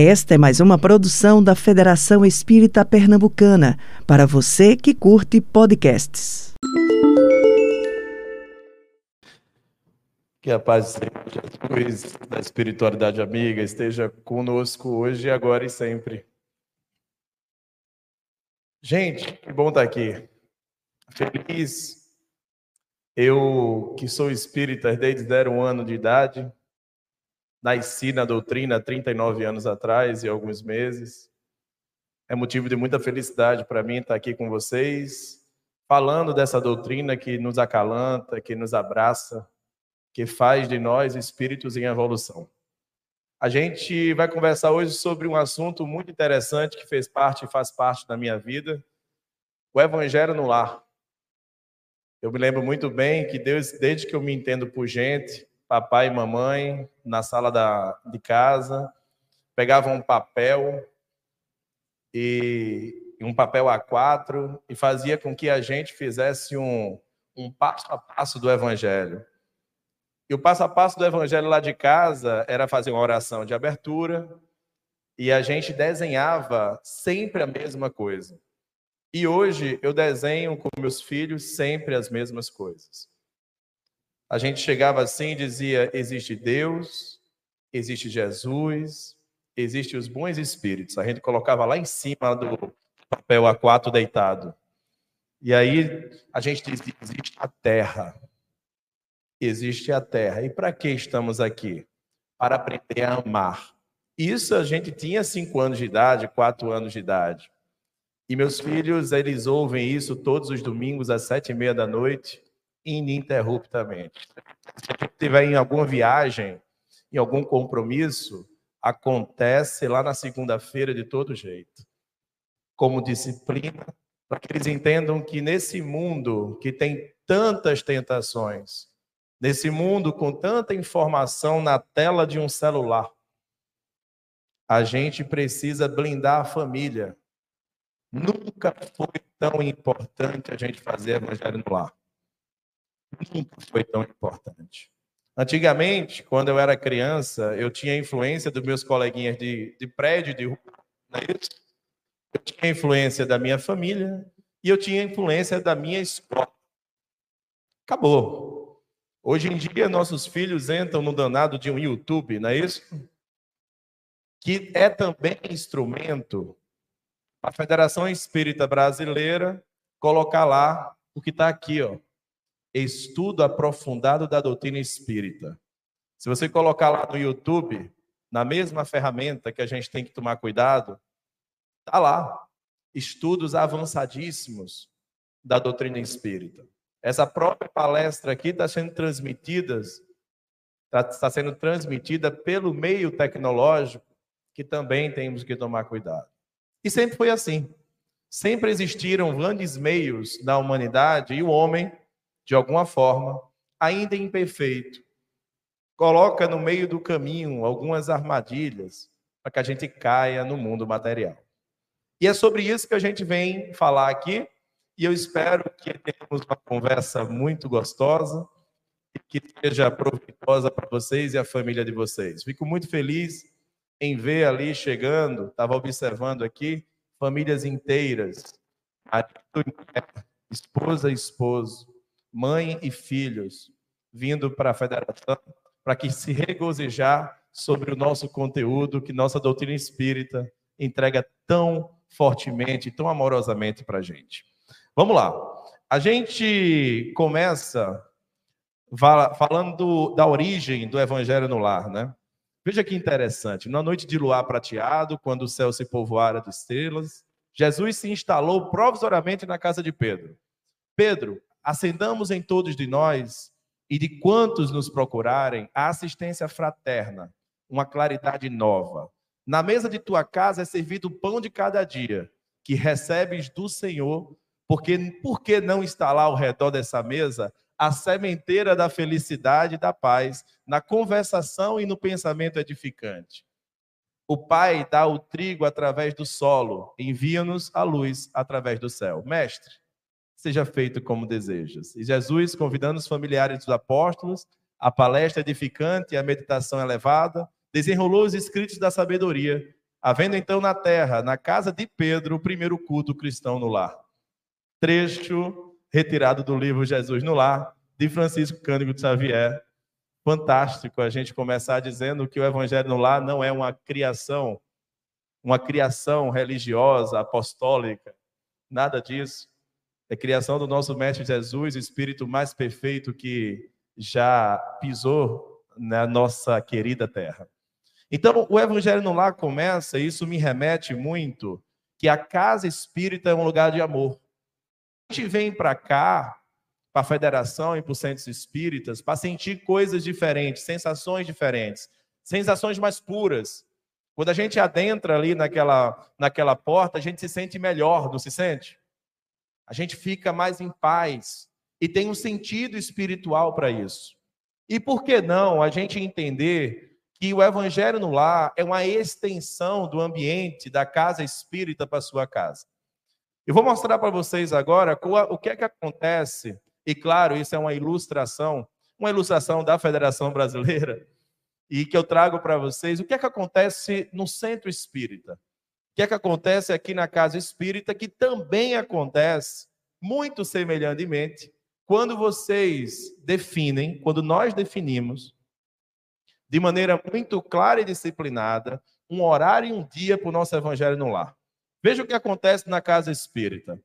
Esta é mais uma produção da Federação Espírita Pernambucana, para você que curte podcasts. Que a paz de Jesus, da espiritualidade amiga, esteja conosco hoje, agora e sempre. Gente, que bom estar aqui. Feliz. Eu, que sou espírita desde zero ano de idade, nasci na doutrina há 39 anos atrás e alguns meses. É motivo de muita felicidade para mim estar aqui com vocês, falando dessa doutrina que nos acalanta, que nos abraça, que faz de nós espíritos em evolução. A gente vai conversar hoje sobre um assunto muito interessante que fez parte e faz parte da minha vida, o evangelho no lar. Eu me lembro muito bem que Deus, desde que eu me entendo por gente, papai e mamãe na sala da, de casa, pegavam um papel e um papel A4 e fazia com que a gente fizesse um, um passo a passo do evangelho. E o passo a passo do evangelho lá de casa era fazer uma oração de abertura e a gente desenhava sempre a mesma coisa. E hoje eu desenho com meus filhos sempre as mesmas coisas. A gente chegava assim e dizia: existe Deus, existe Jesus, existe os bons espíritos. A gente colocava lá em cima do papel A4 deitado. E aí a gente dizia: existe a terra. Existe a terra. E para que estamos aqui? Para aprender a amar. Isso a gente tinha cinco anos de idade, quatro anos de idade. E meus filhos, eles ouvem isso todos os domingos às sete e meia da noite ininterruptamente. Se estiver em alguma viagem, em algum compromisso, acontece lá na segunda-feira de todo jeito. Como disciplina, para que eles entendam que nesse mundo que tem tantas tentações, nesse mundo com tanta informação na tela de um celular, a gente precisa blindar a família. Nunca foi tão importante a gente fazer evangelho no lar nunca foi tão importante. Antigamente, quando eu era criança, eu tinha influência dos meus coleguinhas de, de prédio, de rua, é isso? Eu tinha influência da minha família e eu tinha influência da minha escola. Acabou. Hoje em dia, nossos filhos entram no danado de um YouTube, não é isso? Que é também instrumento para a Federação Espírita Brasileira colocar lá o que está aqui, ó estudo aprofundado da doutrina espírita. Se você colocar lá no YouTube, na mesma ferramenta que a gente tem que tomar cuidado, tá lá. Estudos avançadíssimos da doutrina espírita. Essa própria palestra aqui está sendo transmitida, está, está sendo transmitida pelo meio tecnológico, que também temos que tomar cuidado. E sempre foi assim. Sempre existiram grandes meios da humanidade e o homem de alguma forma, ainda imperfeito, coloca no meio do caminho algumas armadilhas para que a gente caia no mundo material. E é sobre isso que a gente vem falar aqui, e eu espero que tenhamos uma conversa muito gostosa e que seja proveitosa para vocês e a família de vocês. Fico muito feliz em ver ali chegando, estava observando aqui, famílias inteiras, esposa e esposo, mãe e filhos, vindo para a federação, para que se regozijar sobre o nosso conteúdo que nossa doutrina espírita entrega tão fortemente, tão amorosamente para a gente. Vamos lá. A gente começa falando da origem do evangelho no lar, né? Veja que interessante. Na noite de luar prateado, quando o céu se povoara de estrelas, Jesus se instalou provisoriamente na casa de Pedro. Pedro, acendamos em todos de nós e de quantos nos procurarem a assistência fraterna, uma claridade nova. Na mesa de tua casa é servido o pão de cada dia, que recebes do Senhor, porque por que não está lá ao redor dessa mesa a sementeira da felicidade e da paz, na conversação e no pensamento edificante? O Pai dá o trigo através do solo, envia-nos a luz através do céu. Mestre, seja feito como desejas. E Jesus, convidando os familiares dos apóstolos, a palestra edificante e a meditação elevada, desenrolou os escritos da sabedoria Havendo então na terra, na casa de Pedro, o primeiro culto cristão no lar. Trecho retirado do livro Jesus no Lar, de Francisco Cândido de Xavier. Fantástico a gente começar dizendo que o Evangelho no Lar não é uma criação, uma criação religiosa, apostólica, nada disso. É criação do nosso Mestre Jesus, o Espírito mais perfeito que já pisou na nossa querida terra. Então, o Evangelho no Lar começa, e isso me remete muito, que a casa espírita é um lugar de amor. A gente vem para cá, para a federação e para os centros espíritas, para sentir coisas diferentes, sensações diferentes, sensações mais puras. Quando a gente adentra ali naquela, naquela porta, a gente se sente melhor, não se sente? A gente fica mais em paz e tem um sentido espiritual para isso. E por que não a gente entender que o evangelho no lar é uma extensão do ambiente da casa espírita para a sua casa? Eu vou mostrar para vocês agora o que é que acontece, e claro, isso é uma ilustração, uma ilustração da Federação Brasileira, e que eu trago para vocês o que é que acontece no centro espírita. Que é que acontece aqui na casa espírita, que também acontece, muito semelhantemente, quando vocês definem, quando nós definimos, de maneira muito clara e disciplinada, um horário e um dia para o nosso evangelho no lar. Veja o que acontece na casa espírita.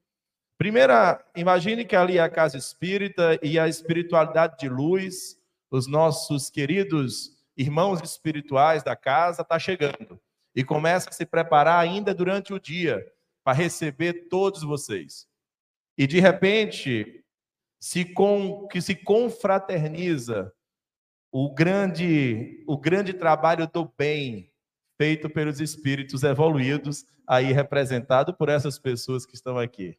Primeira, imagine que ali é a casa espírita e a espiritualidade de luz, os nossos queridos irmãos espirituais da casa está chegando e começa a se preparar ainda durante o dia para receber todos vocês. E de repente, se com, que se confraterniza o grande o grande trabalho do bem feito pelos espíritos evoluídos, aí representado por essas pessoas que estão aqui.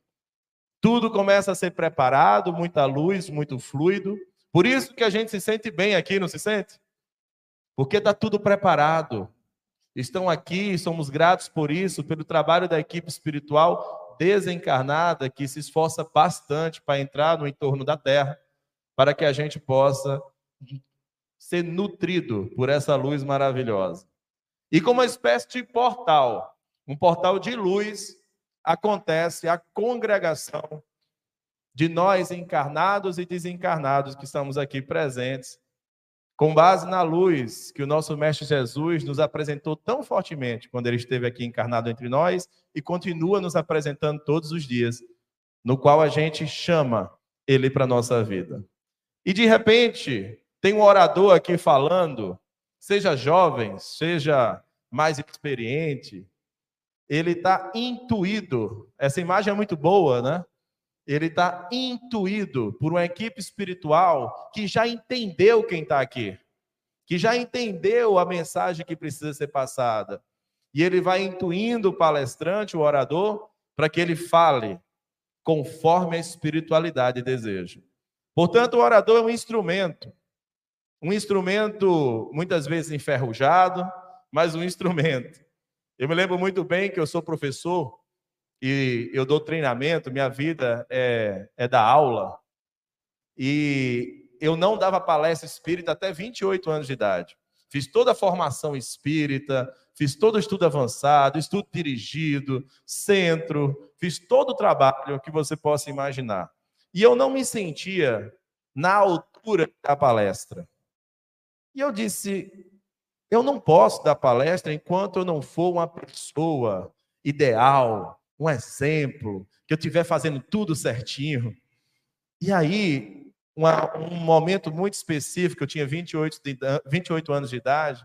Tudo começa a ser preparado, muita luz, muito fluido. Por isso que a gente se sente bem aqui, não se sente? Porque está tudo preparado. Estão aqui, somos gratos por isso, pelo trabalho da equipe espiritual desencarnada que se esforça bastante para entrar no entorno da Terra, para que a gente possa ser nutrido por essa luz maravilhosa. E como uma espécie de portal, um portal de luz, acontece a congregação de nós encarnados e desencarnados que estamos aqui presentes, com base na luz que o nosso Mestre Jesus nos apresentou tão fortemente quando ele esteve aqui encarnado entre nós e continua nos apresentando todos os dias, no qual a gente chama ele para a nossa vida. E de repente, tem um orador aqui falando seja jovem, seja mais experiente, ele está intuído. Essa imagem é muito boa, né? Ele está intuído por uma equipe espiritual que já entendeu quem está aqui, que já entendeu a mensagem que precisa ser passada. E ele vai intuindo o palestrante, o orador, para que ele fale conforme a espiritualidade deseja. Portanto, o orador é um instrumento um instrumento muitas vezes enferrujado, mas um instrumento. Eu me lembro muito bem que eu sou professor e eu dou treinamento, minha vida é, é da aula. E eu não dava palestra espírita até 28 anos de idade. Fiz toda a formação espírita, fiz todo o estudo avançado, estudo dirigido, centro, fiz todo o trabalho que você possa imaginar. E eu não me sentia na altura da palestra. E eu disse: eu não posso dar palestra enquanto eu não for uma pessoa ideal, um exemplo, que eu estiver fazendo tudo certinho. E aí, uma, um momento muito específico, eu tinha 28, 28 anos de idade,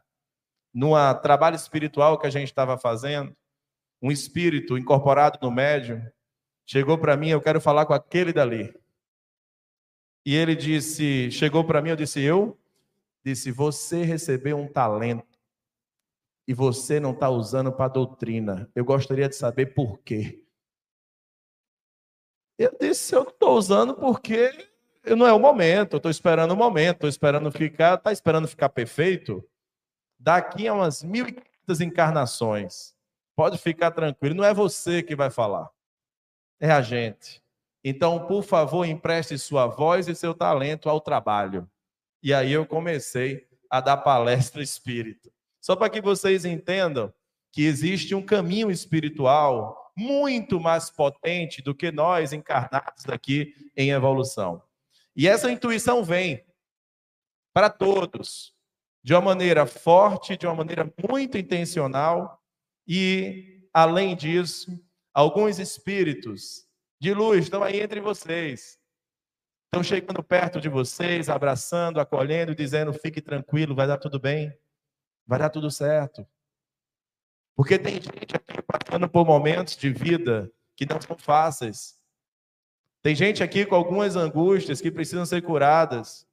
num trabalho espiritual que a gente estava fazendo, um espírito incorporado no médium chegou para mim, eu quero falar com aquele dali. E ele disse, chegou para mim, eu disse, eu? disse: Você recebeu um talento e você não está usando para doutrina. Eu gostaria de saber por quê. Eu disse: Eu estou usando porque não é o momento. Eu estou esperando o momento. Estou esperando ficar. Está esperando ficar perfeito? Daqui a umas mil e quinhentas encarnações. Pode ficar tranquilo. Não é você que vai falar. É a gente. Então, por favor, empreste sua voz e seu talento ao trabalho. E aí eu comecei a dar palestra espírita. Só para que vocês entendam que existe um caminho espiritual muito mais potente do que nós encarnados aqui em evolução. E essa intuição vem para todos, de uma maneira forte, de uma maneira muito intencional, e, além disso, alguns espíritos de luz estão aí entre vocês. Estão chegando perto de vocês, abraçando, acolhendo, dizendo: fique tranquilo, vai dar tudo bem, vai dar tudo certo. Porque tem gente aqui passando por momentos de vida que não são fáceis. Tem gente aqui com algumas angústias que precisam ser curadas.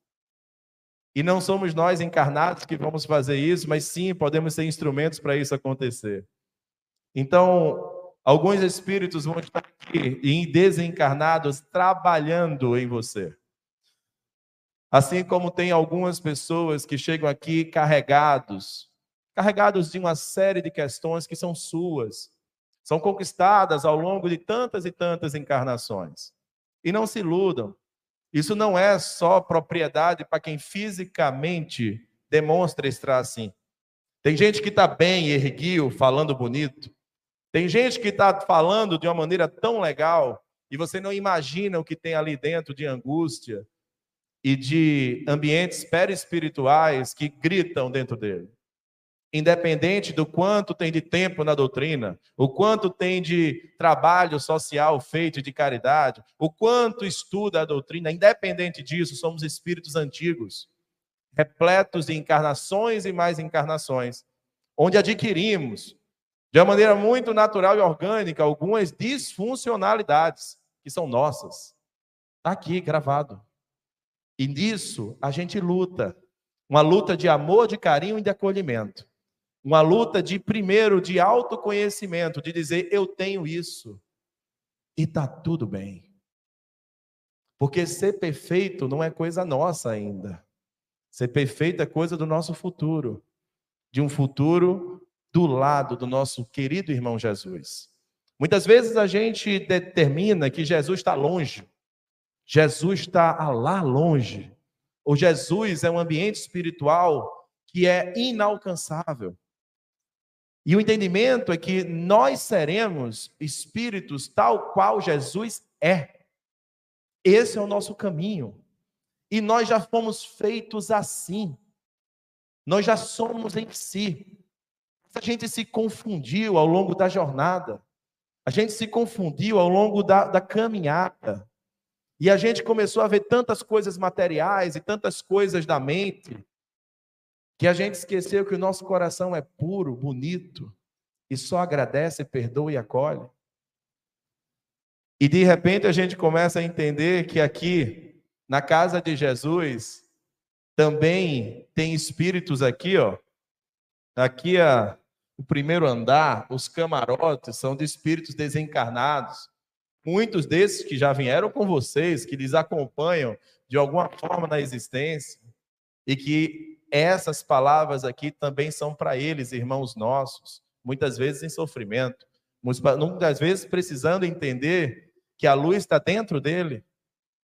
E não somos nós encarnados que vamos fazer isso, mas sim podemos ser instrumentos para isso acontecer. Então, alguns espíritos vão estar aqui em desencarnados trabalhando em você. Assim como tem algumas pessoas que chegam aqui carregados, carregados de uma série de questões que são suas, são conquistadas ao longo de tantas e tantas encarnações. E não se iludam. Isso não é só propriedade para quem fisicamente demonstra estar assim. Tem gente que está bem, erguiu, falando bonito. Tem gente que está falando de uma maneira tão legal e você não imagina o que tem ali dentro de angústia e de ambientes perispirituais que gritam dentro dele independente do quanto tem de tempo na doutrina, o quanto tem de trabalho social feito de caridade, o quanto estuda a doutrina, independente disso, somos espíritos antigos, repletos de encarnações e mais encarnações, onde adquirimos, de uma maneira muito natural e orgânica, algumas disfuncionalidades que são nossas. Está aqui gravado. E nisso a gente luta. Uma luta de amor, de carinho e de acolhimento. Uma luta de, primeiro, de autoconhecimento, de dizer, eu tenho isso. E está tudo bem. Porque ser perfeito não é coisa nossa ainda. Ser perfeito é coisa do nosso futuro. De um futuro do lado do nosso querido irmão Jesus. Muitas vezes a gente determina que Jesus está longe. Jesus está lá longe. Ou Jesus é um ambiente espiritual que é inalcançável. E o entendimento é que nós seremos espíritos tal qual Jesus é. Esse é o nosso caminho. E nós já fomos feitos assim. Nós já somos em si. A gente se confundiu ao longo da jornada. A gente se confundiu ao longo da, da caminhada. E a gente começou a ver tantas coisas materiais e tantas coisas da mente que a gente esqueceu que o nosso coração é puro, bonito, e só agradece, perdoa e acolhe. E de repente a gente começa a entender que aqui, na casa de Jesus, também tem espíritos aqui, ó. Aqui a, o primeiro andar, os camarotes são de espíritos desencarnados. Muitos desses que já vieram com vocês, que lhes acompanham de alguma forma na existência, e que essas palavras aqui também são para eles, irmãos nossos, muitas vezes em sofrimento, muitas vezes precisando entender que a luz está dentro dele,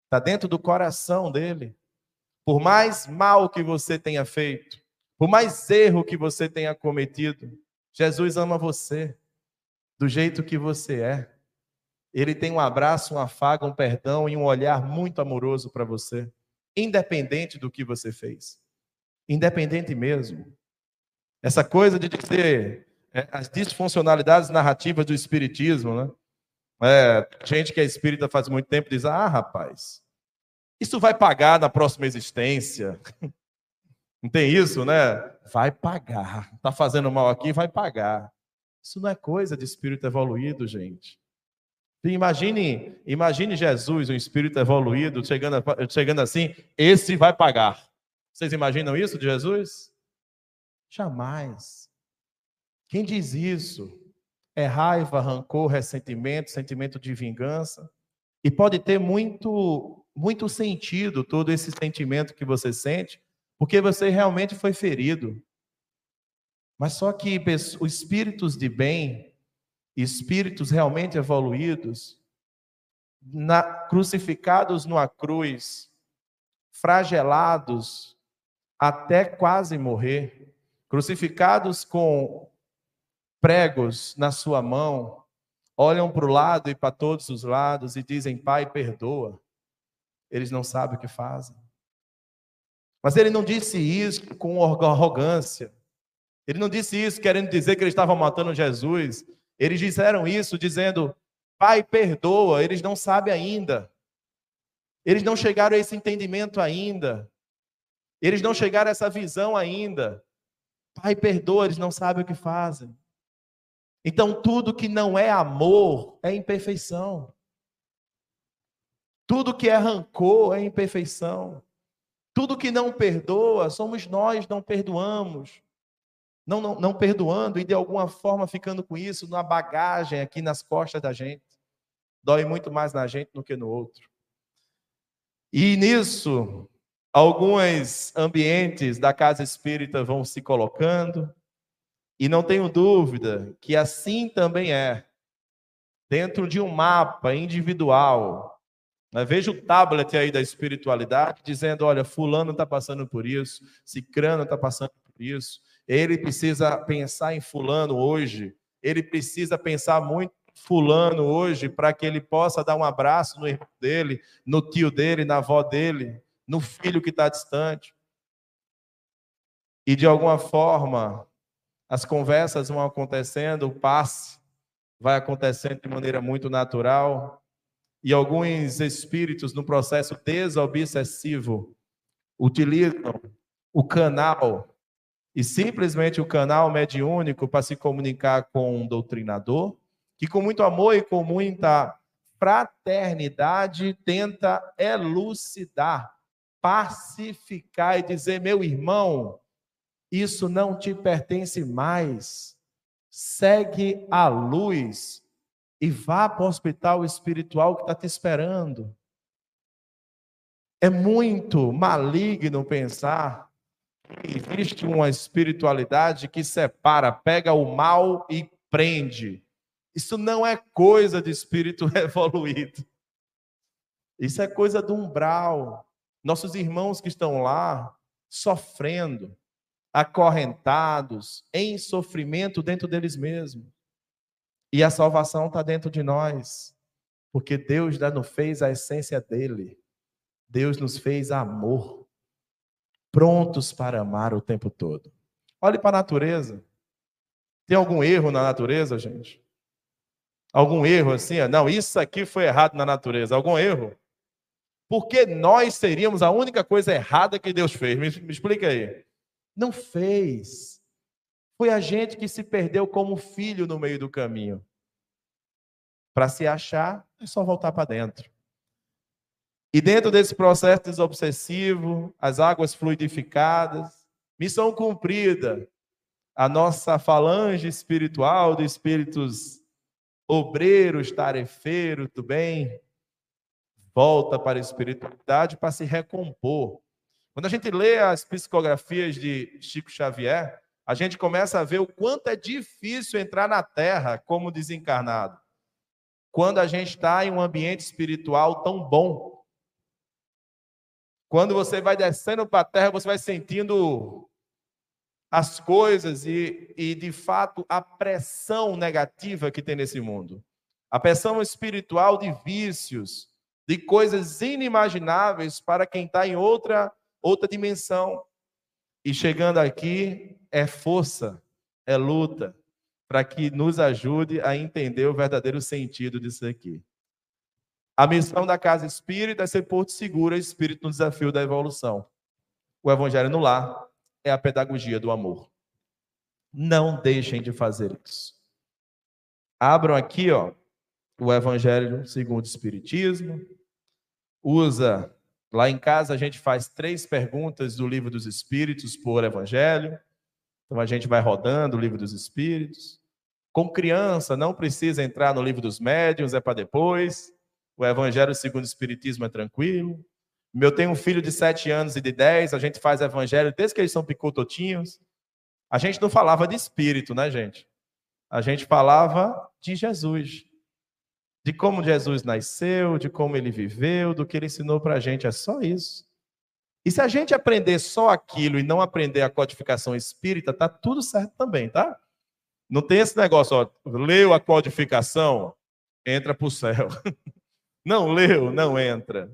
está dentro do coração dele. Por mais mal que você tenha feito, por mais erro que você tenha cometido, Jesus ama você do jeito que você é. Ele tem um abraço, um afago, um perdão e um olhar muito amoroso para você, independente do que você fez independente mesmo. Essa coisa de dizer é, as disfuncionalidades narrativas do espiritismo, né? É, gente que é espírita faz muito tempo diz: ah, rapaz, isso vai pagar na próxima existência. Não tem isso, né? Vai pagar. Está fazendo mal aqui, vai pagar. Isso não é coisa de espírito evoluído, gente. Imagine, imagine Jesus, um espírito evoluído, chegando, chegando assim, esse vai pagar. Vocês imaginam isso de Jesus? Jamais. Quem diz isso é raiva, rancor, ressentimento, sentimento de vingança. E pode ter muito, muito sentido todo esse sentimento que você sente, porque você realmente foi ferido. Mas só que os espíritos de bem, espíritos realmente evoluídos, na, crucificados numa cruz, flagelados, até quase morrer, crucificados com pregos na sua mão, olham para o lado e para todos os lados e dizem: Pai, perdoa. Eles não sabem o que fazem. Mas ele não disse isso com arrogância. Ele não disse isso querendo dizer que eles estavam matando Jesus. Eles disseram isso dizendo: Pai, perdoa. Eles não sabem ainda. Eles não chegaram a esse entendimento ainda. Eles não chegaram a essa visão ainda. Pai, perdoa, eles não sabem o que fazem. Então, tudo que não é amor é imperfeição. Tudo que é rancor é imperfeição. Tudo que não perdoa, somos nós, não perdoamos. Não, não, não perdoando e de alguma forma ficando com isso na bagagem aqui nas costas da gente. Dói muito mais na gente do que no outro. E nisso, alguns ambientes da casa espírita vão se colocando, e não tenho dúvida que assim também é. Dentro de um mapa individual, né? veja o tablet aí da espiritualidade, dizendo: olha, Fulano está passando por isso, Cicrano está passando por isso, ele precisa pensar em Fulano hoje, ele precisa pensar muito fulano hoje para que ele possa dar um abraço no irmão dele, no tio dele, na avó dele, no filho que está distante. E de alguma forma, as conversas vão acontecendo, o passe vai acontecendo de maneira muito natural. E alguns espíritos, no processo desobsessivo, utilizam o canal e simplesmente o canal mediúnico para se comunicar com um doutrinador que com muito amor e com muita fraternidade tenta elucidar, pacificar e dizer: meu irmão, isso não te pertence mais. Segue a luz e vá para o hospital espiritual que está te esperando. É muito maligno pensar existe uma espiritualidade que separa, pega o mal e prende. Isso não é coisa de espírito evoluído. Isso é coisa do umbral. Nossos irmãos que estão lá sofrendo, acorrentados, em sofrimento dentro deles mesmos. E a salvação está dentro de nós, porque Deus já nos fez a essência dele. Deus nos fez amor, prontos para amar o tempo todo. Olhe para a natureza. Tem algum erro na natureza, gente? Algum erro assim? Não, isso aqui foi errado na natureza. Algum erro? Porque nós seríamos a única coisa errada que Deus fez. Me, me explica aí. Não fez. Foi a gente que se perdeu como filho no meio do caminho. Para se achar, é só voltar para dentro. E dentro desse processo desobsessivo, as águas fluidificadas, missão cumprida, a nossa falange espiritual de espíritos obreiros, tarefeiros do bem, volta para a espiritualidade para se recompor. Quando a gente lê as psicografias de Chico Xavier, a gente começa a ver o quanto é difícil entrar na Terra como desencarnado. Quando a gente está em um ambiente espiritual tão bom. Quando você vai descendo para a Terra, você vai sentindo as coisas e, e, de fato, a pressão negativa que tem nesse mundo. A pressão espiritual de vícios, de coisas inimagináveis para quem está em outra, outra dimensão. E chegando aqui, é força, é luta, para que nos ajude a entender o verdadeiro sentido disso aqui. A missão da casa espírita é ser porto seguro, espírito no desafio da evolução. O evangelho no lar é a pedagogia do amor. Não deixem de fazer isso. Abram aqui, ó, o Evangelho segundo o Espiritismo. Usa lá em casa a gente faz três perguntas do Livro dos Espíritos por Evangelho. Então a gente vai rodando o Livro dos Espíritos. Com criança não precisa entrar no Livro dos Médiuns, é para depois. O Evangelho segundo o Espiritismo é tranquilo. Eu tenho um filho de 7 anos e de 10, a gente faz evangelho desde que eles são picototinhos. A gente não falava de espírito, né, gente? A gente falava de Jesus. De como Jesus nasceu, de como ele viveu, do que ele ensinou para a gente. É só isso. E se a gente aprender só aquilo e não aprender a codificação espírita, tá tudo certo também, tá? Não tem esse negócio, ó, leu a codificação, entra para o céu. Não leu, não entra.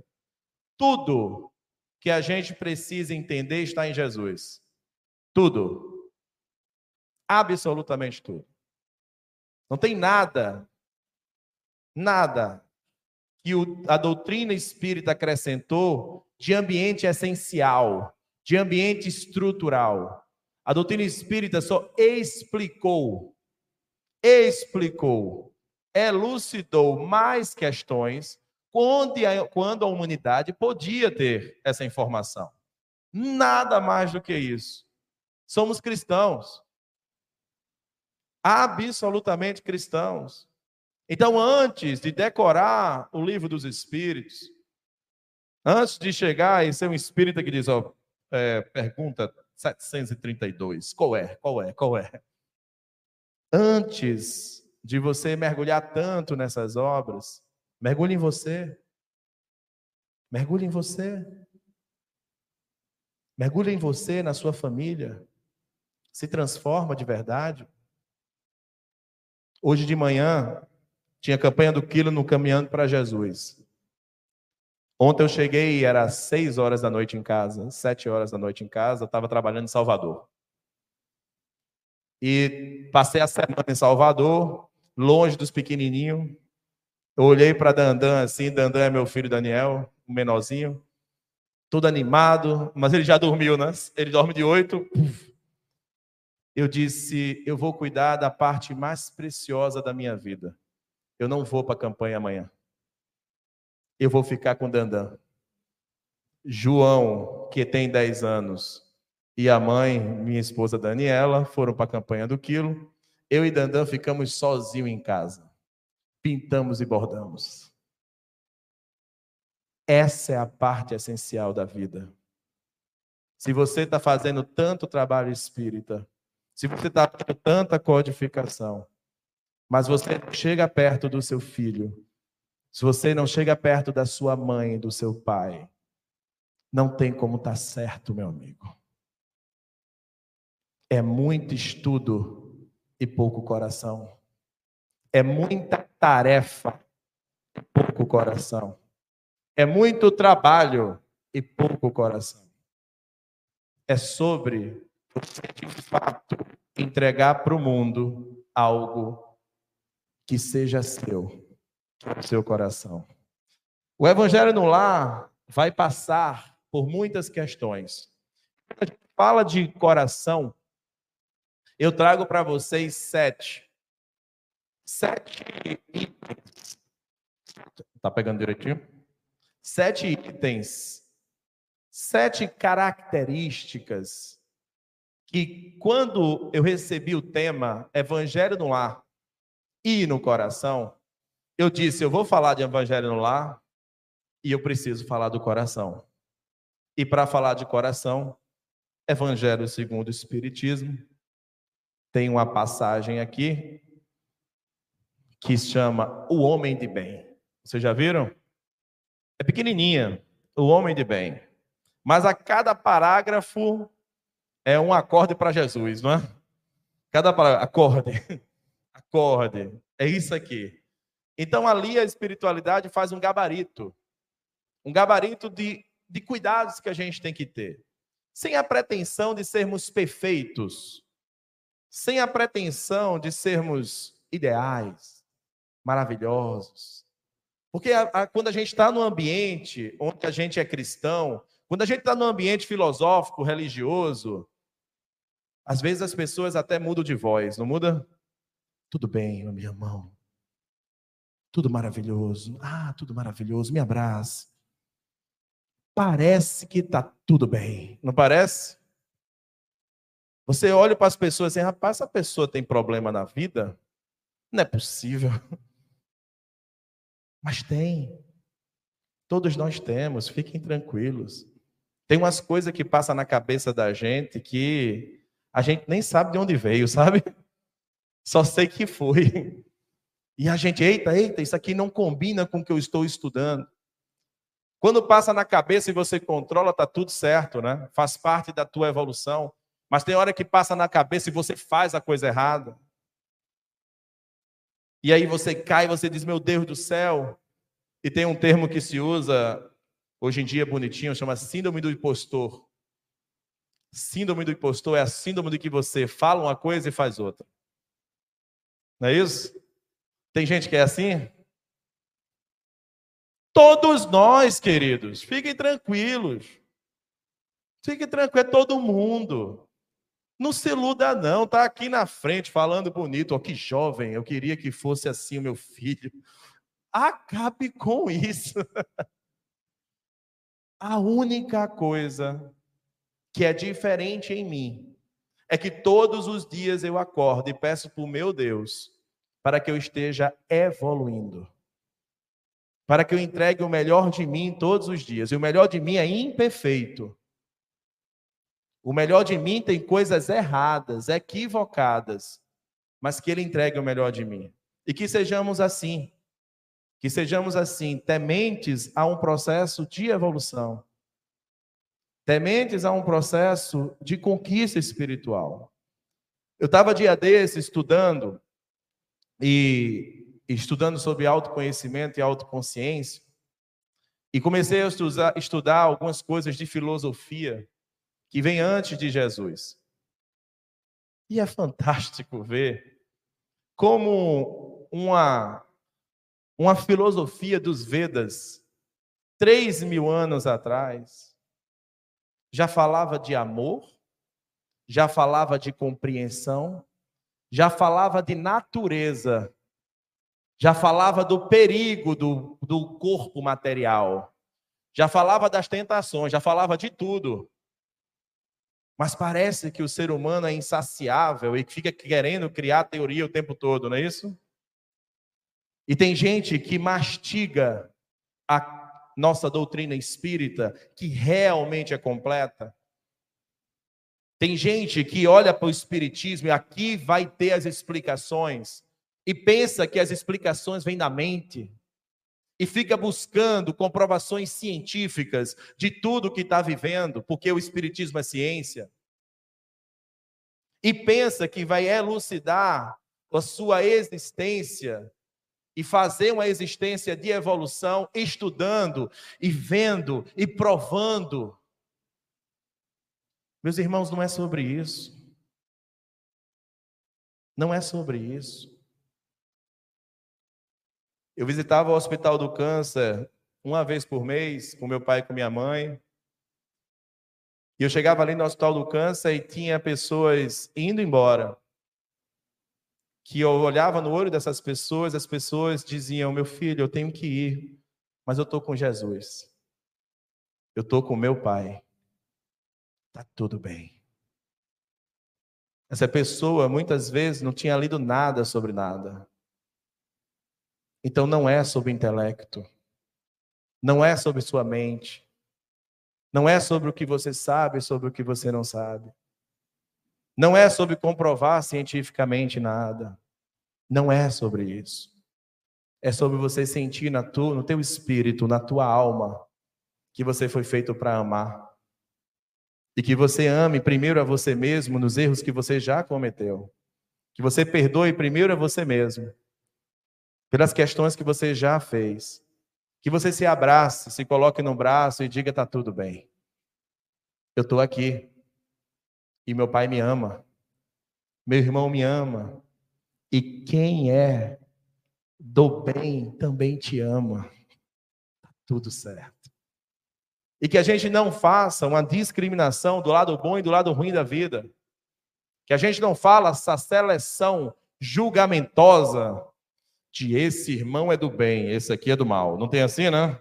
Tudo que a gente precisa entender está em Jesus. Tudo. Absolutamente tudo. Não tem nada, nada que a doutrina espírita acrescentou de ambiente essencial, de ambiente estrutural. A doutrina espírita só explicou, explicou, elucidou mais questões quando a, quando a humanidade podia ter essa informação. Nada mais do que isso. Somos cristãos. Absolutamente cristãos. Então, antes de decorar o livro dos Espíritos, antes de chegar e ser um espírita que diz, ó, é, pergunta 732, qual é, qual é, qual é? Antes de você mergulhar tanto nessas obras, mergulhe em você. Mergulhe em você. Mergulhe em você, na sua família. Se transforma de verdade. Hoje de manhã, tinha campanha do quilo no Caminhando para Jesus. Ontem eu cheguei, era seis horas da noite em casa, sete horas da noite em casa, estava trabalhando em Salvador. E passei a semana em Salvador, longe dos pequenininhos. Eu olhei para Dandan assim, Dandan é meu filho Daniel, o menorzinho, todo animado, mas ele já dormiu, né? Ele dorme de oito. Eu disse, eu vou cuidar da parte mais preciosa da minha vida eu não vou para a campanha amanhã. Eu vou ficar com Dandan. João, que tem 10 anos, e a mãe, minha esposa Daniela, foram para a campanha do quilo. Eu e Dandan ficamos sozinhos em casa. Pintamos e bordamos. Essa é a parte essencial da vida. Se você está fazendo tanto trabalho espírita, se você está fazendo tanta codificação, mas você chega perto do seu filho, se você não chega perto da sua mãe, do seu pai, não tem como estar tá certo, meu amigo. É muito estudo e pouco coração. É muita tarefa e pouco coração. É muito trabalho e pouco coração. É sobre você, de fato, entregar para o mundo algo que seja seu, seu coração. O evangelho no lar vai passar por muitas questões. A gente fala de coração, eu trago para vocês sete. Sete itens. Tá pegando direitinho? Sete itens. Sete características que, quando eu recebi o tema Evangelho no Lar, e no coração, eu disse: eu vou falar de evangelho no lar e eu preciso falar do coração. E para falar de coração, evangelho segundo o Espiritismo, tem uma passagem aqui que chama O Homem de Bem. Vocês já viram? É pequenininha, O Homem de Bem. Mas a cada parágrafo é um acorde para Jesus, não é? Cada parágrafo, acorde. acorde. É isso aqui. Então, ali a espiritualidade faz um gabarito. Um gabarito de, de cuidados que a gente tem que ter. Sem a pretensão de sermos perfeitos. Sem a pretensão de sermos ideais, maravilhosos. Porque a, a, quando a gente está no ambiente onde a gente é cristão, quando a gente está no ambiente filosófico, religioso, às vezes as pessoas até mudam de voz, não muda? Tudo bem, meu irmão. Tudo maravilhoso. Ah, tudo maravilhoso. Me abrace. Parece que está tudo bem, não parece? Você olha para as pessoas assim, rapaz, essa pessoa tem problema na vida? Não é possível. Mas tem. Todos nós temos, fiquem tranquilos. Tem umas coisas que passam na cabeça da gente que a gente nem sabe de onde veio, sabe? Só sei que foi. E a gente, eita, eita, isso aqui não combina com o que eu estou estudando. Quando passa na cabeça e você controla, tá tudo certo, né? Faz parte da tua evolução. Mas tem hora que passa na cabeça e você faz a coisa errada. E aí você cai, você diz: Meu Deus do céu. E tem um termo que se usa hoje em dia bonitinho, chama síndrome do impostor. Síndrome do impostor é a síndrome de que você fala uma coisa e faz outra. Não é isso? Tem gente que é assim? Todos nós, queridos, fiquem tranquilos. Fiquem tranquilos, é todo mundo. Não se iluda, não. Tá aqui na frente falando bonito. Ó, que jovem, eu queria que fosse assim o meu filho. Acabe com isso. A única coisa que é diferente em mim é que todos os dias eu acordo e peço para o meu Deus para que eu esteja evoluindo. Para que eu entregue o melhor de mim todos os dias. E o melhor de mim é imperfeito. O melhor de mim tem coisas erradas, equivocadas, mas que Ele entregue o melhor de mim. E que sejamos assim. Que sejamos assim, tementes a um processo de evolução. Tementes a um processo de conquista espiritual. Eu estava dia desse estudando, e estudando sobre autoconhecimento e autoconsciência, e comecei a estudar, estudar algumas coisas de filosofia que vem antes de Jesus. E é fantástico ver como uma, uma filosofia dos Vedas, três mil anos atrás, já falava de amor, já falava de compreensão, já falava de natureza, já falava do perigo do, do corpo material, já falava das tentações, já falava de tudo. Mas parece que o ser humano é insaciável e fica querendo criar teoria o tempo todo, não é isso? E tem gente que mastiga a nossa doutrina espírita, que realmente é completa. Tem gente que olha para o espiritismo e aqui vai ter as explicações e pensa que as explicações vêm da mente e fica buscando comprovações científicas de tudo que está vivendo, porque o Espiritismo é ciência, e pensa que vai elucidar a sua existência e fazer uma existência de evolução, estudando e vendo e provando. Meus irmãos, não é sobre isso. Não é sobre isso. Eu visitava o Hospital do Câncer uma vez por mês com meu pai e com minha mãe. E eu chegava ali no Hospital do Câncer e tinha pessoas indo embora. Que eu olhava no olho dessas pessoas, as pessoas diziam: Meu filho, eu tenho que ir, mas eu estou com Jesus. Eu estou com meu pai. Está tudo bem. Essa pessoa muitas vezes não tinha lido nada sobre nada. Então não é sobre intelecto, não é sobre sua mente, não é sobre o que você sabe, sobre o que você não sabe. Não é sobre comprovar cientificamente nada. Não é sobre isso. É sobre você sentir na tua, no teu espírito, na tua alma, que você foi feito para amar. E que você ame primeiro a você mesmo nos erros que você já cometeu. Que você perdoe primeiro a você mesmo pelas questões que você já fez. Que você se abrace, se coloque no braço e diga: está tudo bem. Eu estou aqui. E meu pai me ama. Meu irmão me ama. E quem é do bem também te ama. Está tudo certo. E que a gente não faça uma discriminação do lado bom e do lado ruim da vida. Que a gente não fala essa seleção julgamentosa de esse irmão é do bem, esse aqui é do mal. Não tem assim, né?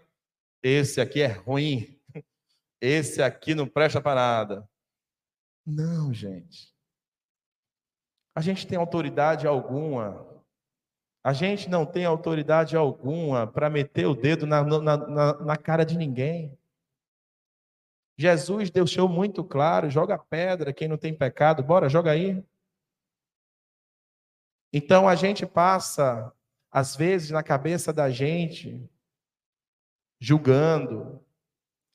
Esse aqui é ruim. Esse aqui não presta para nada. Não, gente. A gente tem autoridade alguma. A gente não tem autoridade alguma para meter o dedo na, na, na, na cara de ninguém. Jesus deixou muito claro: joga pedra, quem não tem pecado, bora, joga aí. Então a gente passa às vezes na cabeça da gente, julgando,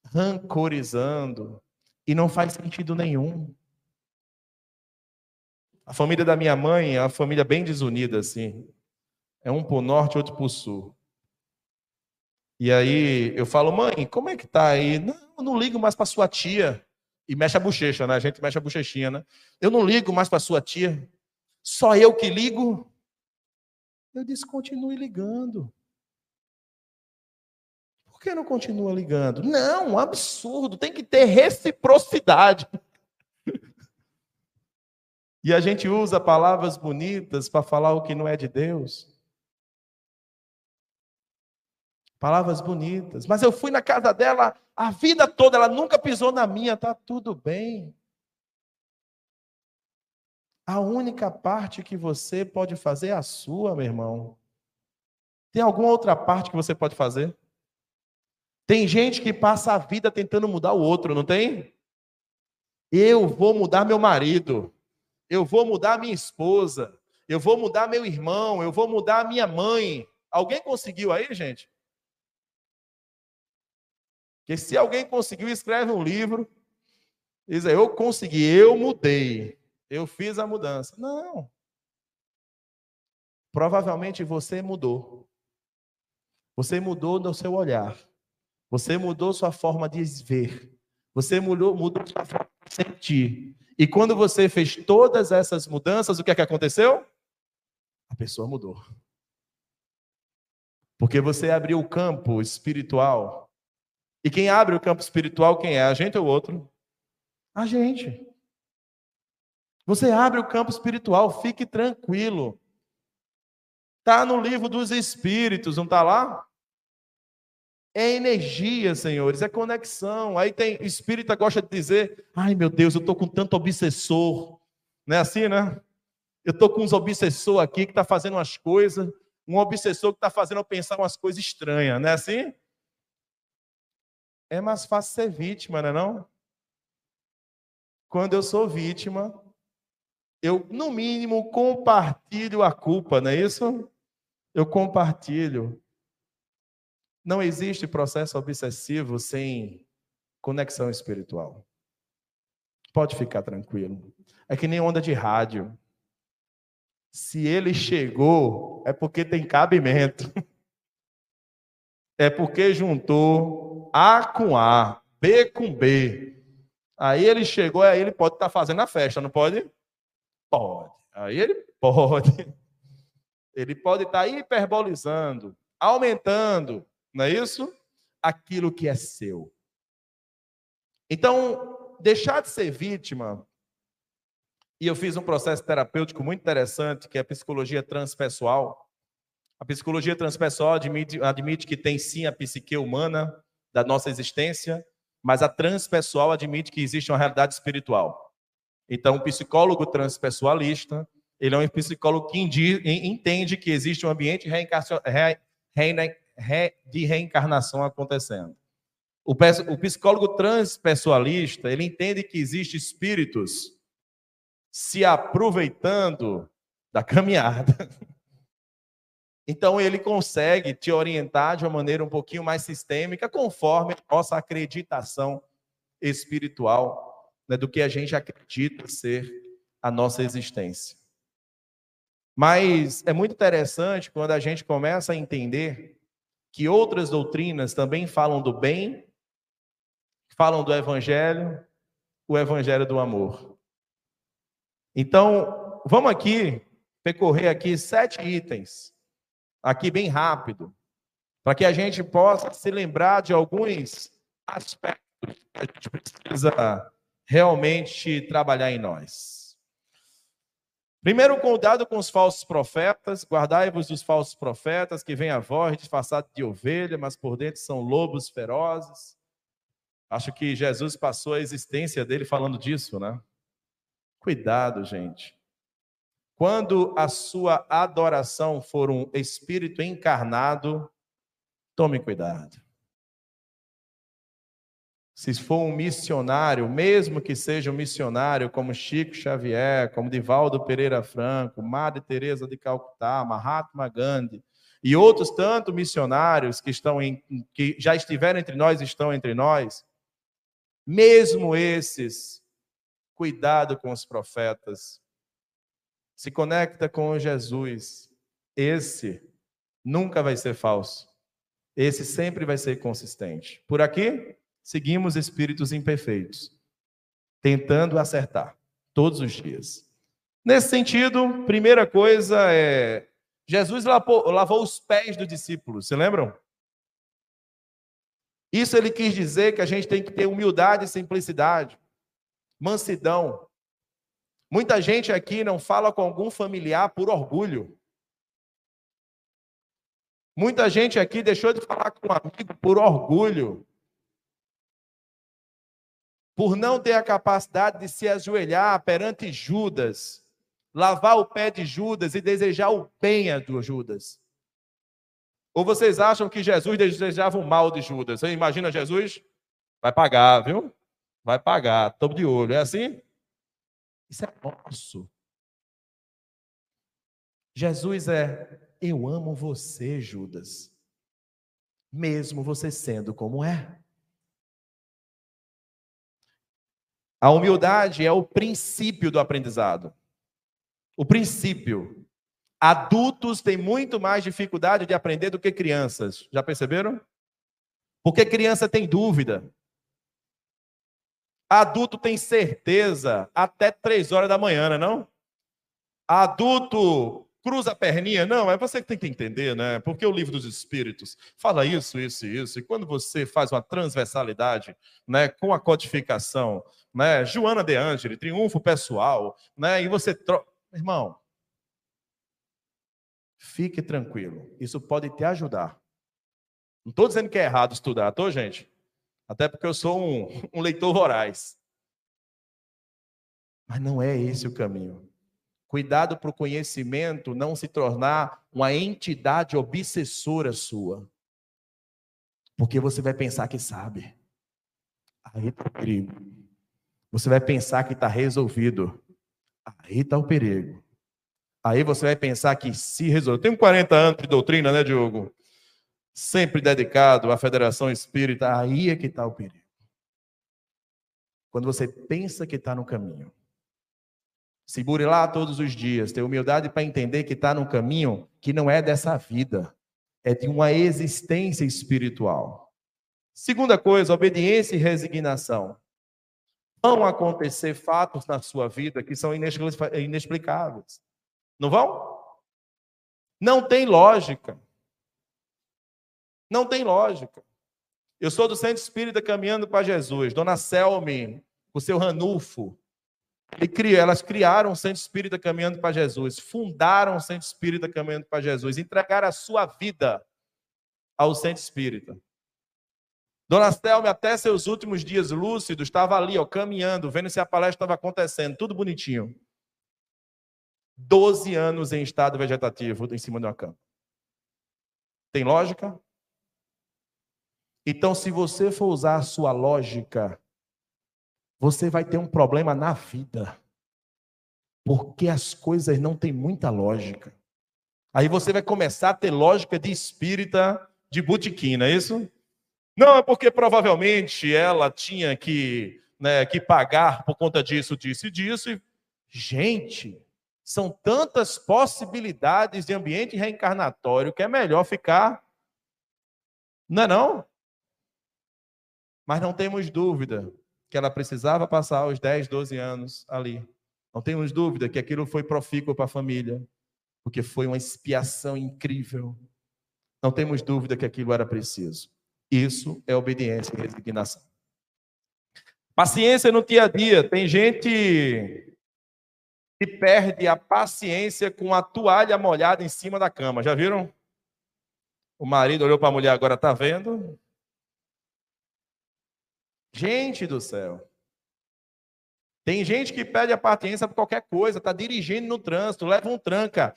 rancorizando, e não faz sentido nenhum. A família da minha mãe é uma família bem desunida, assim. É um para o norte, outro para o sul. E aí eu falo, mãe, como é que tá aí? Não, não ligo mais para sua tia. E mexe a bochecha, né? A gente mexe a bochechinha, né? Eu não ligo mais para sua tia. Só eu que ligo. Eu disse, continue ligando. Por que não continua ligando? Não, absurdo, tem que ter reciprocidade. e a gente usa palavras bonitas para falar o que não é de Deus. Palavras bonitas. Mas eu fui na casa dela a vida toda, ela nunca pisou na minha, tá tudo bem. A única parte que você pode fazer é a sua, meu irmão. Tem alguma outra parte que você pode fazer? Tem gente que passa a vida tentando mudar o outro, não tem? Eu vou mudar meu marido. Eu vou mudar minha esposa. Eu vou mudar meu irmão. Eu vou mudar minha mãe. Alguém conseguiu aí, gente? Que se alguém conseguiu, escreve um livro. Diz aí, eu consegui, eu mudei. Eu fiz a mudança. Não. Provavelmente você mudou. Você mudou no seu olhar. Você mudou sua forma de ver. Você mudou, mudou sua forma de sentir. E quando você fez todas essas mudanças, o que é que aconteceu? A pessoa mudou. Porque você abriu o campo espiritual. E quem abre o campo espiritual, quem é? A gente ou o outro? A gente. Você abre o campo espiritual, fique tranquilo. Está no livro dos Espíritos, não está lá? É energia, senhores, é conexão. Aí tem, espírita gosta de dizer, ai meu Deus, eu estou com tanto obsessor. Não é assim, né? Eu estou com uns obsessor aqui que está fazendo umas coisas, um obsessor que está fazendo eu pensar umas coisas estranhas, não é assim? É mais fácil ser vítima, não é não? Quando eu sou vítima, eu, no mínimo, compartilho a culpa, não é isso? Eu compartilho. Não existe processo obsessivo sem conexão espiritual. Pode ficar tranquilo. É que nem onda de rádio. Se ele chegou, é porque tem cabimento. É porque juntou A com A, B com B. Aí ele chegou, aí ele pode estar fazendo a festa, não pode? Pode. Aí ele pode. Ele pode estar hiperbolizando, aumentando, não é isso? Aquilo que é seu. Então, deixar de ser vítima. E eu fiz um processo terapêutico muito interessante, que é a psicologia transpessoal. A psicologia transpessoal admite, admite que tem sim a psique humana da nossa existência, mas a transpessoal admite que existe uma realidade espiritual. Então, o psicólogo transpessoalista, ele é um psicólogo que entende que existe um ambiente de reencarnação acontecendo. O psicólogo transpessoalista, ele entende que existem espíritos se aproveitando da caminhada. Então, ele consegue te orientar de uma maneira um pouquinho mais sistêmica, conforme a nossa acreditação espiritual né, do que a gente acredita ser a nossa existência. Mas é muito interessante quando a gente começa a entender que outras doutrinas também falam do bem, falam do evangelho, o evangelho do amor. Então, vamos aqui percorrer aqui sete itens, aqui bem rápido, para que a gente possa se lembrar de alguns aspectos que a gente precisa realmente trabalhar em nós. Primeiro, cuidado com os falsos profetas, guardai-vos dos falsos profetas, que vêm a voz disfarçados de ovelha, mas por dentro são lobos ferozes. Acho que Jesus passou a existência dele falando disso, né? Cuidado, gente. Quando a sua adoração for um espírito encarnado, tome cuidado. Se for um missionário, mesmo que seja um missionário como Chico Xavier, como Divaldo Pereira Franco, Madre Teresa de Calcutá, Mahatma Gandhi e outros tantos missionários que estão em, que já estiveram entre nós, estão entre nós, mesmo esses, cuidado com os profetas. Se conecta com Jesus. Esse nunca vai ser falso. Esse sempre vai ser consistente. Por aqui, seguimos espíritos imperfeitos, tentando acertar todos os dias. Nesse sentido, primeira coisa é Jesus lavou, lavou os pés dos discípulos, se lembram? Isso ele quis dizer que a gente tem que ter humildade e simplicidade, mansidão. Muita gente aqui não fala com algum familiar por orgulho. Muita gente aqui deixou de falar com um amigo por orgulho. Por não ter a capacidade de se ajoelhar perante Judas, lavar o pé de Judas e desejar o bem a Judas. Ou vocês acham que Jesus desejava o mal de Judas? Você imagina Jesus? Vai pagar, viu? Vai pagar, estou de olho. É assim? Isso é nosso. Jesus é eu amo você, Judas, mesmo você sendo como é. A humildade é o princípio do aprendizado. O princípio. Adultos têm muito mais dificuldade de aprender do que crianças. Já perceberam? Porque criança tem dúvida. Adulto tem certeza até três horas da manhã, não é não? Adulto cruza a perninha. Não, é você que tem que entender, né? Porque o livro dos Espíritos fala isso, isso e isso. E quando você faz uma transversalidade, né, com a codificação, né, Joana de Angeli, triunfo pessoal, né, e você troca. Irmão, fique tranquilo. Isso pode te ajudar. Não estou dizendo que é errado estudar, tô, gente? Até porque eu sou um, um leitor voraz. Mas não é esse o caminho. Cuidado para o conhecimento não se tornar uma entidade obsessora sua. Porque você vai pensar que sabe. Aí está o perigo. Você vai pensar que está resolvido. Aí está o perigo. Aí você vai pensar que se resolveu. Tenho 40 anos de doutrina, né, Diogo? Sempre dedicado à Federação Espírita. Aí é que está o perigo. Quando você pensa que está no caminho Segure lá todos os dias. Ter humildade para entender que está num caminho que não é dessa vida, é de uma existência espiritual. Segunda coisa, obediência e resignação. Vão acontecer fatos na sua vida que são inexplicáveis. Não vão? Não tem lógica. Não tem lógica. Eu sou do Centro Espírita caminhando para Jesus. Dona Selme, o seu Ranulfo, criou, elas criaram o Centro Espírita Caminhando para Jesus, fundaram o Centro Espírita Caminhando para Jesus, entregaram a sua vida ao Centro Espírita. Dona Stelma, até seus últimos dias lúcidos, estava ali, ó, caminhando, vendo se a palestra estava acontecendo, tudo bonitinho. Doze anos em estado vegetativo em cima de uma cama. Tem lógica? Então, se você for usar a sua lógica você vai ter um problema na vida. Porque as coisas não têm muita lógica. Aí você vai começar a ter lógica de espírita de botequim, não é isso? Não, é porque provavelmente ela tinha que, né, que pagar por conta disso, disso e disso. E... Gente, são tantas possibilidades de ambiente reencarnatório que é melhor ficar. Não é não? Mas não temos dúvida que ela precisava passar os 10, 12 anos ali. Não temos dúvida que aquilo foi profícuo para a família, porque foi uma expiação incrível. Não temos dúvida que aquilo era preciso. Isso é obediência e resignação. Paciência no dia a dia. Tem gente que perde a paciência com a toalha molhada em cima da cama. Já viram? O marido olhou para a mulher, agora está vendo? Gente do céu. Tem gente que pede a paciência por qualquer coisa, está dirigindo no trânsito, leva um tranca.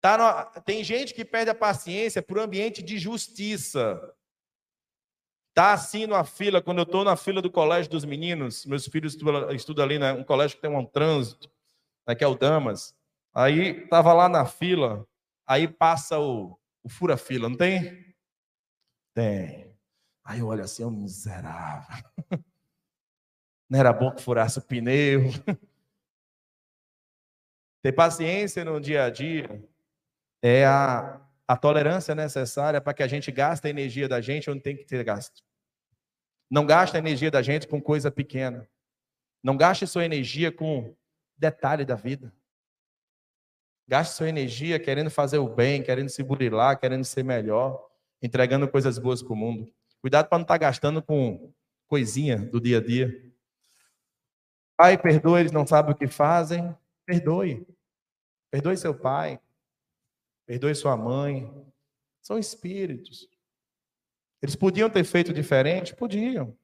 Tá no... Tem gente que perde a paciência por ambiente de justiça. Tá assim numa fila, quando eu estou na fila do colégio dos meninos, meus filhos estudam, ali, né, um colégio que tem um trânsito, né, que é o Damas. Aí estava lá na fila, aí passa o, o fura-fila, não tem? Tem. Aí eu olho assim, é um miserável. Não era bom que furasse o pneu. Ter paciência no dia a dia é a, a tolerância necessária para que a gente gaste a energia da gente onde tem que ter gasto. Não gaste a energia da gente com coisa pequena. Não gaste sua energia com detalhe da vida. Gaste sua energia querendo fazer o bem, querendo se burilar, querendo ser melhor, entregando coisas boas para o mundo. Cuidado para não estar tá gastando com coisinha do dia a dia. Pai, perdoe, eles não sabem o que fazem. Perdoe. Perdoe seu pai. Perdoe sua mãe. São espíritos. Eles podiam ter feito diferente? Podiam.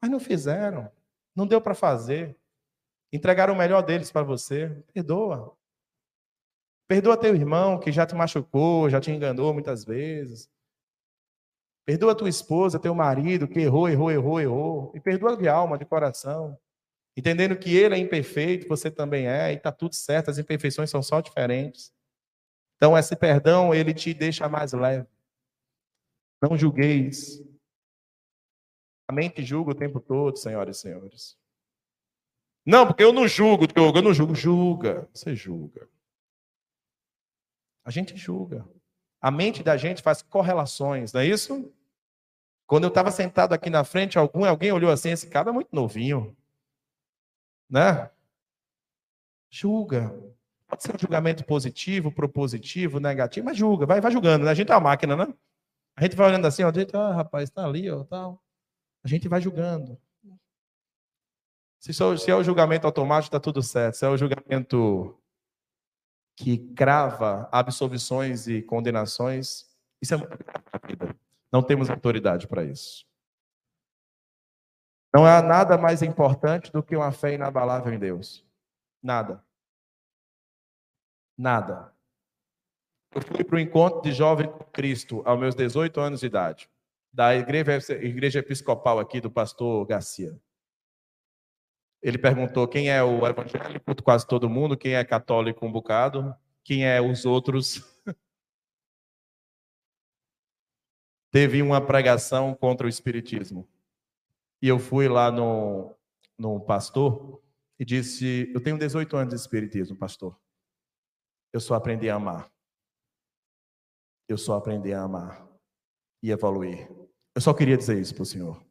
Mas não fizeram. Não deu para fazer. Entregaram o melhor deles para você. Perdoa. Perdoa teu irmão que já te machucou, já te enganou muitas vezes. Perdoa tua esposa, teu marido que errou, errou, errou, errou. E perdoa de alma, de coração. Entendendo que ele é imperfeito, você também é, e está tudo certo, as imperfeições são só diferentes. Então, esse perdão, ele te deixa mais leve. Não julgueis. A mente julga o tempo todo, senhoras e senhores. Não, porque eu não julgo, eu não julgo. Julga, você julga. A gente julga. A mente da gente faz correlações, não é isso? Quando eu estava sentado aqui na frente, algum, alguém olhou assim, esse cara é muito novinho. Né? Julga. Pode ser um julgamento positivo, propositivo, negativo, mas julga, vai, vai julgando, né? A gente é uma máquina, né? A gente vai olhando assim, ó, gente, ah, rapaz, está ali, ó, tal. A gente vai julgando. Se, se é o julgamento automático, está tudo certo. Se é o julgamento que crava absolvições e condenações, isso é muito vida. Não temos autoridade para isso. Não há nada mais importante do que uma fé inabalável em Deus. Nada. Nada. Eu fui para o encontro de jovem Cristo aos meus 18 anos de idade, da igreja, igreja episcopal aqui do pastor Garcia. Ele perguntou quem é o evangélico, quase todo mundo, quem é católico, um bocado, quem é os outros. Teve uma pregação contra o espiritismo. E eu fui lá no, no pastor e disse: Eu tenho 18 anos de espiritismo, pastor. Eu só aprendi a amar. Eu só aprendi a amar e evoluir. Eu só queria dizer isso para o senhor.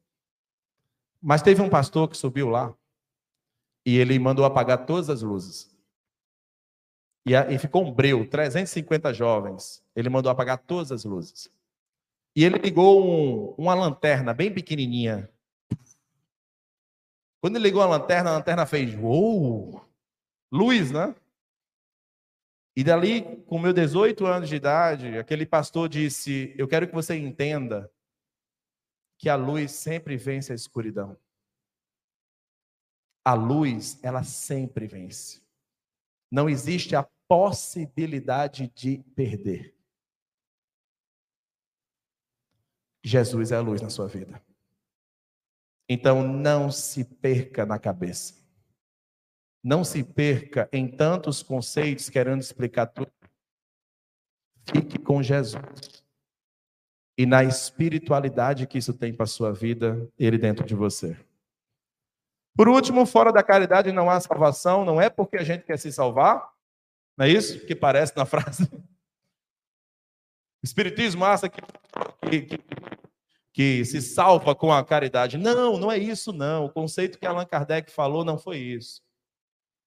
Mas teve um pastor que subiu lá e ele mandou apagar todas as luzes. E, e ficou um breu, 350 jovens. Ele mandou apagar todas as luzes. E ele ligou um, uma lanterna bem pequenininha quando ele ligou a lanterna, a lanterna fez uou, luz, né? E dali, com meus 18 anos de idade, aquele pastor disse: Eu quero que você entenda que a luz sempre vence a escuridão. A luz, ela sempre vence. Não existe a possibilidade de perder. Jesus é a luz na sua vida. Então não se perca na cabeça. Não se perca em tantos conceitos querendo explicar tudo. Fique com Jesus. E na espiritualidade que isso tem para a sua vida, ele dentro de você. Por último, fora da caridade não há salvação, não é porque a gente quer se salvar, não é isso que parece na frase? Espiritismo acha que, que, que que se salva com a caridade. Não, não é isso não. O conceito que Allan Kardec falou não foi isso.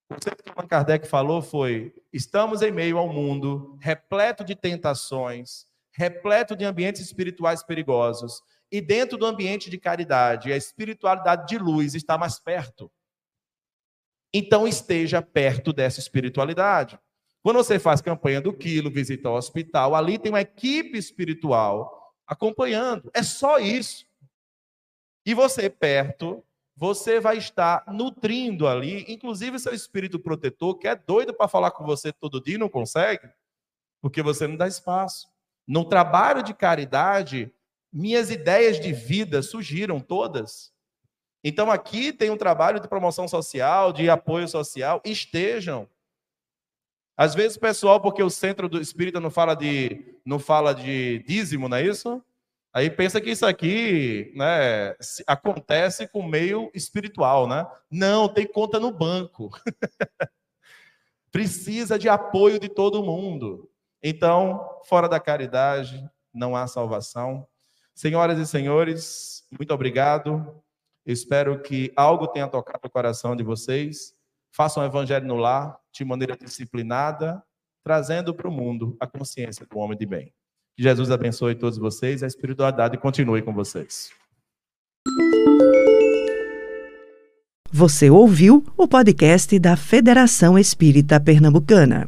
O conceito que Allan Kardec falou foi: estamos em meio ao mundo repleto de tentações, repleto de ambientes espirituais perigosos, e dentro do ambiente de caridade, a espiritualidade de luz está mais perto. Então esteja perto dessa espiritualidade. Quando você faz campanha do quilo, visita o hospital, ali tem uma equipe espiritual acompanhando. É só isso. E você perto, você vai estar nutrindo ali, inclusive seu espírito protetor, que é doido para falar com você todo dia e não consegue, porque você não dá espaço. No trabalho de caridade, minhas ideias de vida surgiram todas. Então aqui tem um trabalho de promoção social, de apoio social, estejam. Às vezes pessoal, porque o centro do espírita não fala de não fala de dízimo, não é isso? Aí pensa que isso aqui, né, acontece com o meio espiritual, né? Não, tem conta no banco. precisa de apoio de todo mundo. Então, fora da caridade, não há salvação. Senhoras e senhores, muito obrigado. espero que algo tenha tocado o coração de vocês. Façam o evangelho no lar, de maneira disciplinada, trazendo para o mundo a consciência do homem de bem. Que Jesus abençoe todos vocês, a espiritualidade continue com vocês. Você ouviu o podcast da Federação Espírita Pernambucana.